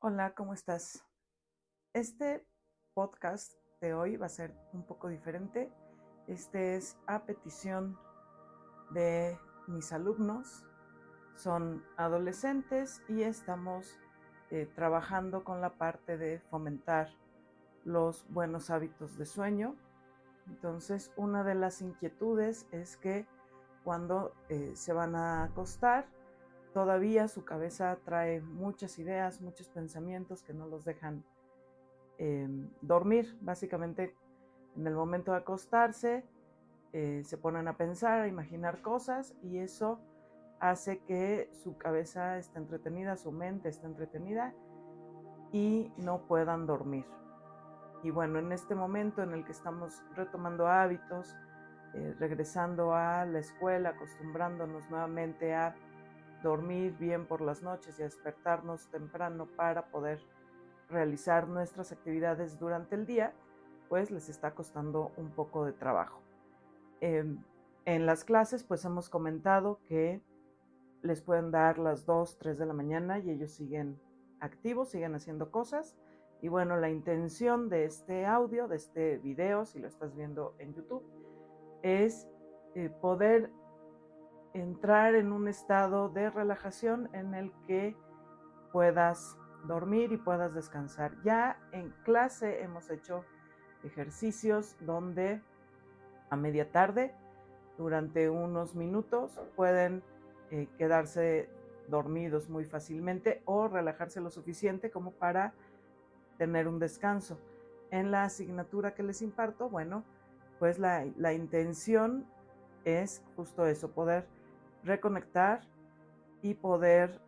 Hola, ¿cómo estás? Este podcast de hoy va a ser un poco diferente. Este es a petición de mis alumnos. Son adolescentes y estamos eh, trabajando con la parte de fomentar los buenos hábitos de sueño. Entonces, una de las inquietudes es que cuando eh, se van a acostar, todavía su cabeza trae muchas ideas, muchos pensamientos que no los dejan em, dormir. Básicamente, en el momento de acostarse, eh, se ponen a pensar, a imaginar cosas y eso hace que su cabeza esté entretenida, su mente esté entretenida y no puedan dormir. Y bueno, en este momento en el que estamos retomando hábitos, eh, regresando a la escuela, acostumbrándonos nuevamente a dormir bien por las noches y despertarnos temprano para poder realizar nuestras actividades durante el día, pues les está costando un poco de trabajo. Em, en las clases, pues hemos comentado que les pueden dar las 2, 3 de la mañana y ellos siguen activos, siguen haciendo cosas. Y bueno, la intención de este audio, de este video, si lo estás viendo en YouTube, es eh, poder entrar en un estado de relajación en el que puedas dormir y puedas descansar. Ya en clase hemos hecho ejercicios donde a media tarde, durante unos minutos, pueden eh, quedarse dormidos muy fácilmente o relajarse lo suficiente como para tener un descanso. En la asignatura que les imparto, bueno, pues la, la intención es justo eso, poder reconectar y poder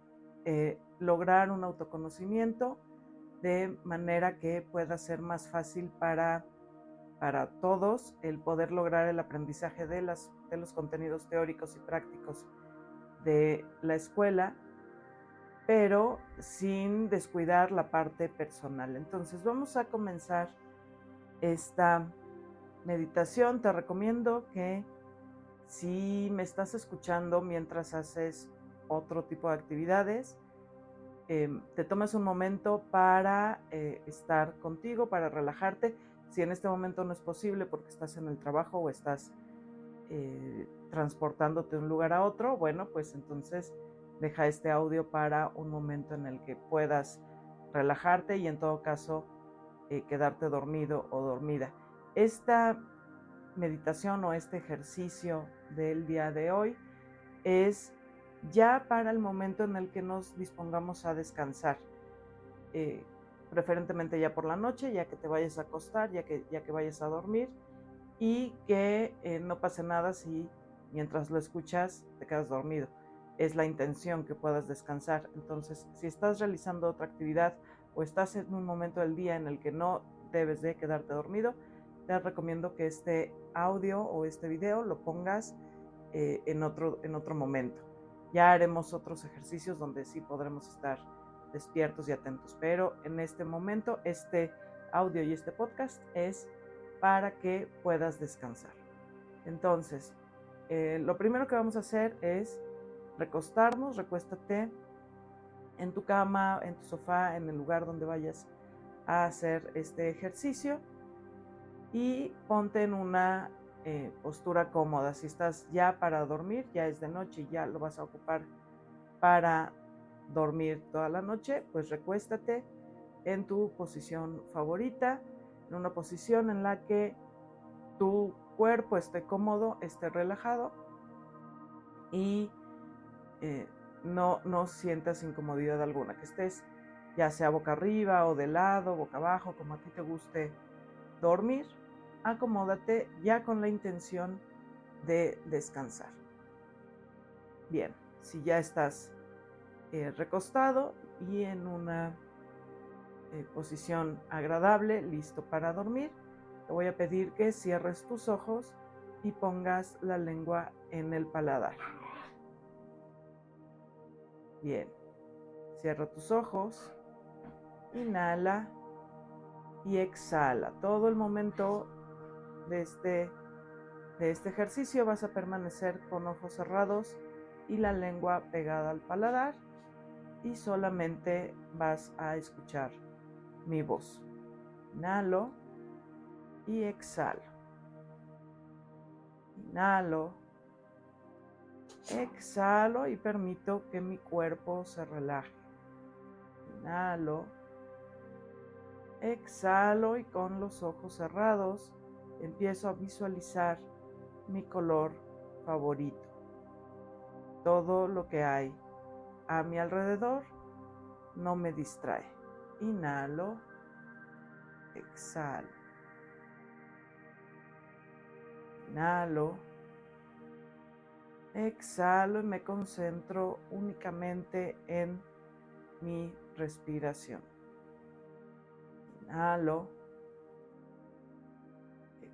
eh, lograr un autoconocimiento de manera que pueda ser más fácil para, para todos el poder lograr el aprendizaje de, las, de los contenidos teóricos y prácticos de la escuela, pero sin descuidar la parte personal. Entonces vamos a comenzar esta meditación. Te recomiendo que si me estás escuchando mientras haces otro tipo de actividades, em, te tomas un momento para eh, estar contigo, para relajarte. Si en este momento no es posible porque estás en el trabajo o estás eh, transportándote de un lugar a otro, bueno, pues entonces deja este audio para un momento en el que puedas relajarte y en todo caso eh, quedarte dormido o dormida. Esta meditación o este ejercicio del día de hoy es ya para el momento en el que nos dispongamos a descansar. Eh, preferentemente ya por la noche, ya que te vayas a acostar, ya que, ya que vayas a dormir y que eh, no pase nada si mientras lo escuchas te quedas dormido. Es la intención que puedas descansar. Entonces, si estás realizando otra actividad o estás en un momento del día en el que no debes de quedarte dormido, te recomiendo que este audio o este video lo pongas eh, en, otro, en otro momento. Ya haremos otros ejercicios donde sí podremos estar despiertos y atentos, pero en este momento este audio y este podcast es para que puedas descansar. Entonces, eh, lo primero que vamos a hacer es recostarnos, recuéstate en tu cama, en tu sofá, en el lugar donde vayas a hacer este ejercicio y ponte en una eh, postura cómoda. Si estás ya para dormir, ya es de noche y ya lo vas a ocupar para dormir toda la noche, pues recuéstate en tu posición favorita, en una posición en la que tu cuerpo esté cómodo, esté relajado y eh, no, no sientas incomodidad alguna, que estés ya sea boca arriba o de lado, boca abajo, como a ti te guste dormir acomódate ya con la intención de descansar. Bien, si ya estás eh, recostado y en una eh, posición agradable, listo para dormir, te voy a pedir que cierres tus ojos y pongas la lengua en el paladar. Bien, cierra tus ojos, inhala y exhala. Todo el momento de este, de este ejercicio vas a permanecer con ojos cerrados y la lengua pegada al paladar y solamente vas a escuchar mi voz. Inhalo y exhalo. Inhalo, exhalo y permito que mi cuerpo se relaje. Inhalo, exhalo y con los ojos cerrados empiezo a visualizar mi color favorito. Todo lo que hay a mi alrededor no me distrae. Inhalo, exhalo. Inhalo, exhalo y me concentro únicamente en mi respiración. Inhalo,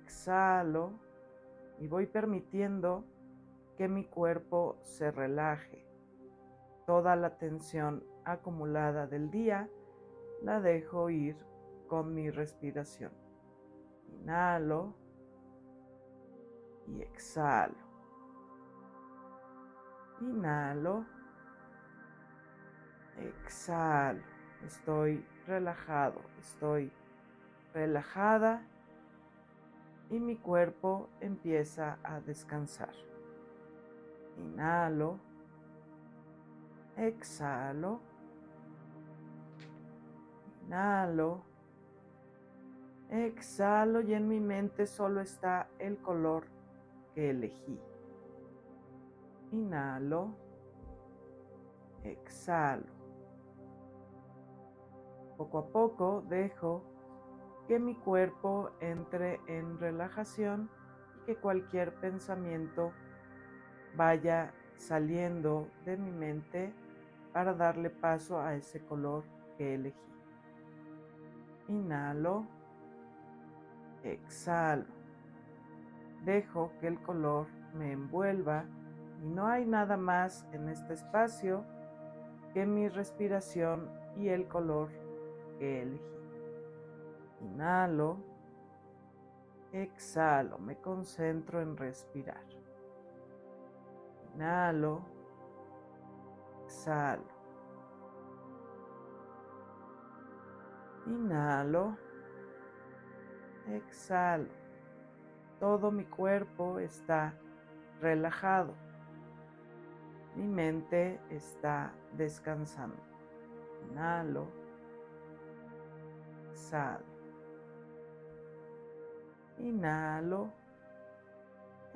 exhalo y voy permitiendo que mi cuerpo se relaje. Toda la tensión acumulada del día la dejo ir con mi respiración. Inhalo y exhalo. Inhalo. Exhalo. Estoy relajado, estoy relajada y mi cuerpo empieza a descansar. Inhalo. Exhalo. Inhalo. Exhalo y en mi mente solo está el color que elegí. Inhalo. Exhalo. Poco a poco dejo que mi cuerpo entre en relajación y que cualquier pensamiento vaya saliendo de mi mente para darle paso a ese color que elegí. Inhalo, exhalo. Dejo que el color me envuelva y no hay nada más en este espacio que mi respiración y el color que elegí. Inhalo, exhalo, me concentro en respirar. Inhalo, exhalo. Inhalo, exhalo. Todo mi cuerpo está relajado. Mi mente está descansando. Inhalo, exhalo. Inhalo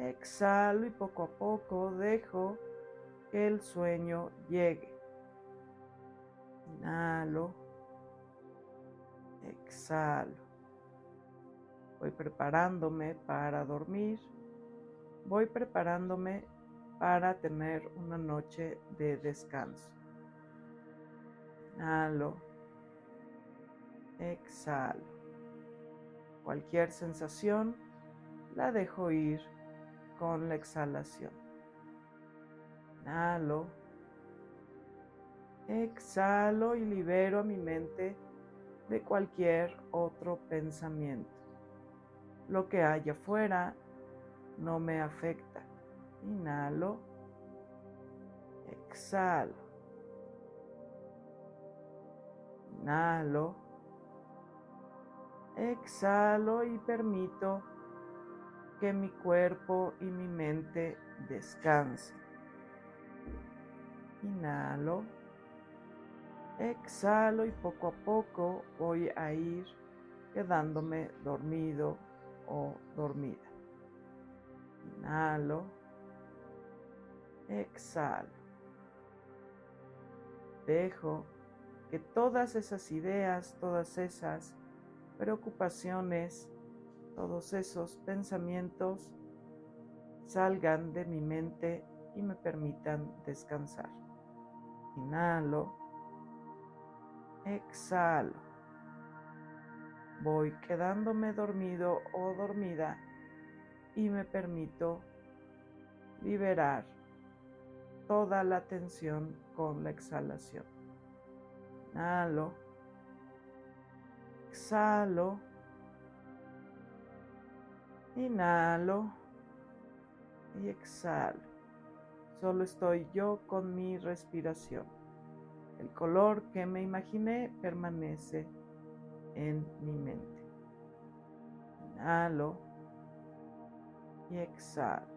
Exhalo y poco a poco dejo que el sueño llegue. Inhalo. Exhalo. Voy preparándome para dormir. Voy preparándome para tener una noche de descanso. Inhalo. Exhalo. Cualquier sensación la dejo ir con la exhalación. Inhalo. Exhalo y libero a mi mente de cualquier otro pensamiento. Lo que haya afuera no me afecta. Inhalo. Exhalo. Inhalo. Exhalo y permito que mi cuerpo y mi mente descansen. Inhalo, exhalo y poco a poco voy a ir quedándome dormido o dormida. Inhalo, exhalo. Dejo que todas esas ideas, todas esas preocupaciones, todos esos pensamientos salgan de mi mente y me permitan descansar. Inhalo, exhalo. Voy quedándome dormido o dormida y me permito liberar toda la tensión con la exhalación. Inhalo, exhalo Inhalo y exhalo. Solo estoy yo con mi respiración. El color que me imaginé permanece en mi mente. Inhalo y exhalo.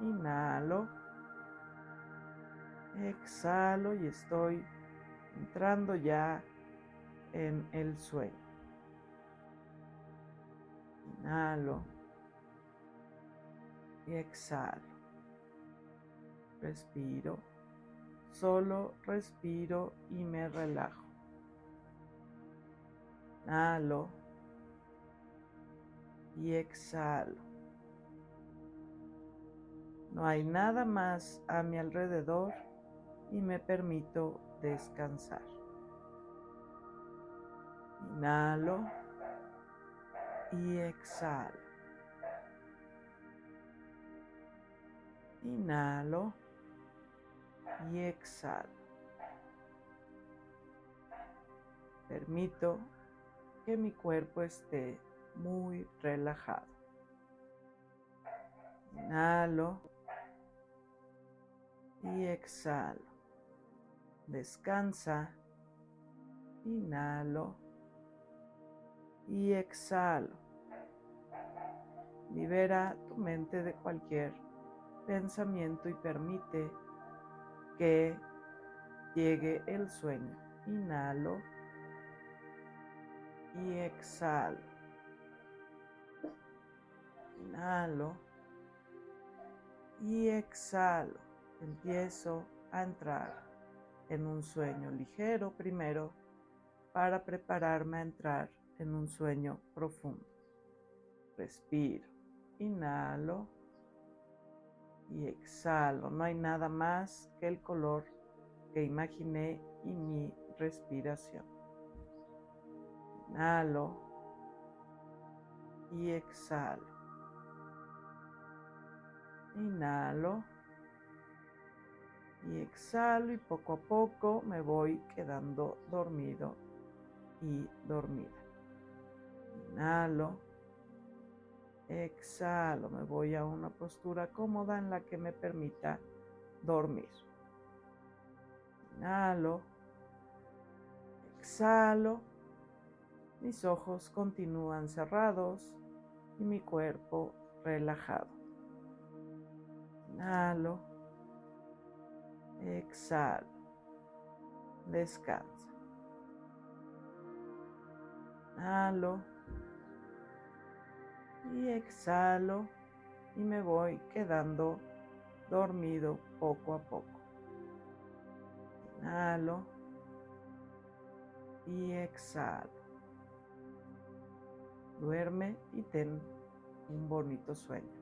Inhalo. Exhalo y estoy entrando ya en el sueño. Inhalo y exhalo. Respiro. Solo respiro y me relajo. Inhalo y exhalo. No hay nada más a mi alrededor y me permito descansar. Inhalo y exhalo. Inhalo y exhalo. Permito que mi cuerpo esté muy relajado. Inhalo y exhalo. Descansa. Inhalo y exhalo. Libera tu mente de cualquier pensamiento y permite que llegue el sueño. Inhalo y exhalo. Inhalo y exhalo. Empiezo a entrar en un sueño ligero primero para prepararme a entrar en un sueño profundo. Respiro. Inhalo y exhalo. No hay nada más que el color que imaginé y mi respiración. Inhalo y exhalo. Inhalo y exhalo y poco a poco me voy quedando dormido y dormida. Inhalo Exhalo, me voy a una postura cómoda en la que me permita dormir. Inhalo. Exhalo. Mis ojos continúan cerrados y mi cuerpo relajado. Inhalo. Exhalo. Descansa. Inhalo y exhalo y me voy quedando dormido poco a poco. Inhalo y exhalo. Duerme y ten un bonito sueño.